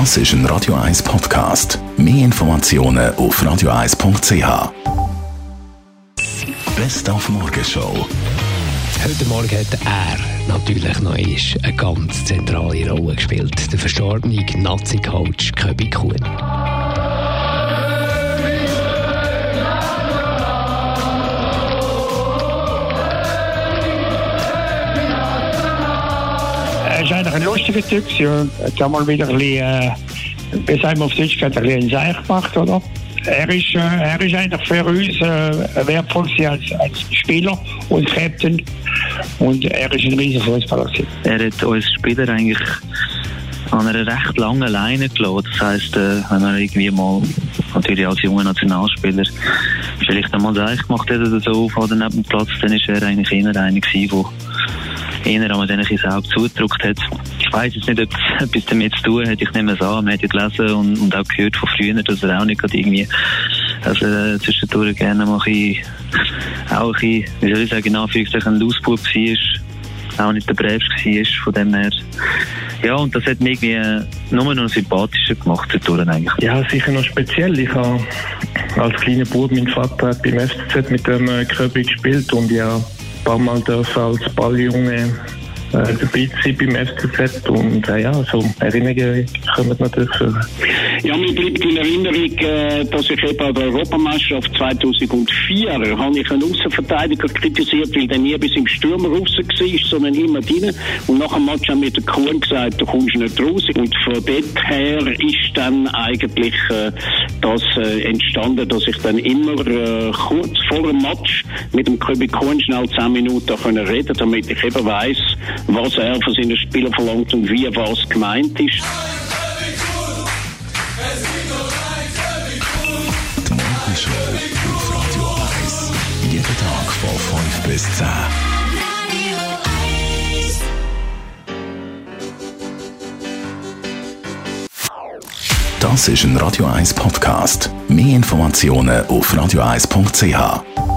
Das ist ein Radio 1 Podcast. Mehr Informationen auf radio1.ch. Best auf Morgenshow. Heute Morgen hat er natürlich noch eine ganz zentrale Rolle gespielt. Der verstorbene Nazi-Coach Köbi Kuhn. Ist eigentlich ein lustiger Typ. Er hat mal wieder ein bisschen, äh, wie sagen wir auf Deutsch, ein bisschen Seich gemacht, oder? Er ist, äh, er ist eigentlich für uns äh, wertvoll als, als Spieler und Captain. Und er ist ein riesiger Fußballer. Er hat uns Spieler eigentlich an einer recht langen Leine gelassen. Das heisst, äh, wenn er irgendwie mal, natürlich als junger Nationalspieler, vielleicht einmal Seich gemacht hat oder so auf oder neben dem Platz, dann ist er eigentlich eher einer gewesen, eher einmal den ins Auge zugedrückt hat. Ich weiss jetzt nicht, ob es etwas damit zu tun hat. Ich nehme es an. Man hat ja gelesen und, und auch gehört von früher, dass er auch nicht gerade irgendwie, also äh, zwischendurch gerne mal ein auch ein bisschen, wie soll ich sagen, in Anführungszeichen ein Lausbub war, auch nicht der bravste war, von dem her. Ja, und das hat mich irgendwie äh, nur noch sympathischer gemacht, dadurch eigentlich. Ja, sicher noch speziell. Ich habe als kleiner Bub, mein Vater hat beim FCZ mit dem äh, Köbi gespielt und ja, paar Mal dürfen als Balljunge äh, dabei sein beim FCZ und äh, ja, so Erinnerungen kommen natürlich für. Ja, mir bleibt in Erinnerung, äh, dass ich eben an der Europameisterschaft 2004 habe ich einen Außenverteidiger kritisiert, weil der nie bis im Stürmer raus war, sondern immer drin. Und nach dem Match haben wir den Kuhn gesagt, du kommst nicht raus. Und von dort her ist dann eigentlich äh, das äh, entstanden, dass ich dann immer äh, kurz vor dem Match mit dem Köbi Kuhn schnell 10 Minuten reden, damit ich eben weiss, was er von seinen Spielern verlangt und wie was gemeint ist. Die Morgenshow auf Radio 1. Jeden Tag von 5 bis 10. Das ist ein Radio 1 Podcast. Mehr Informationen auf radio1.ch.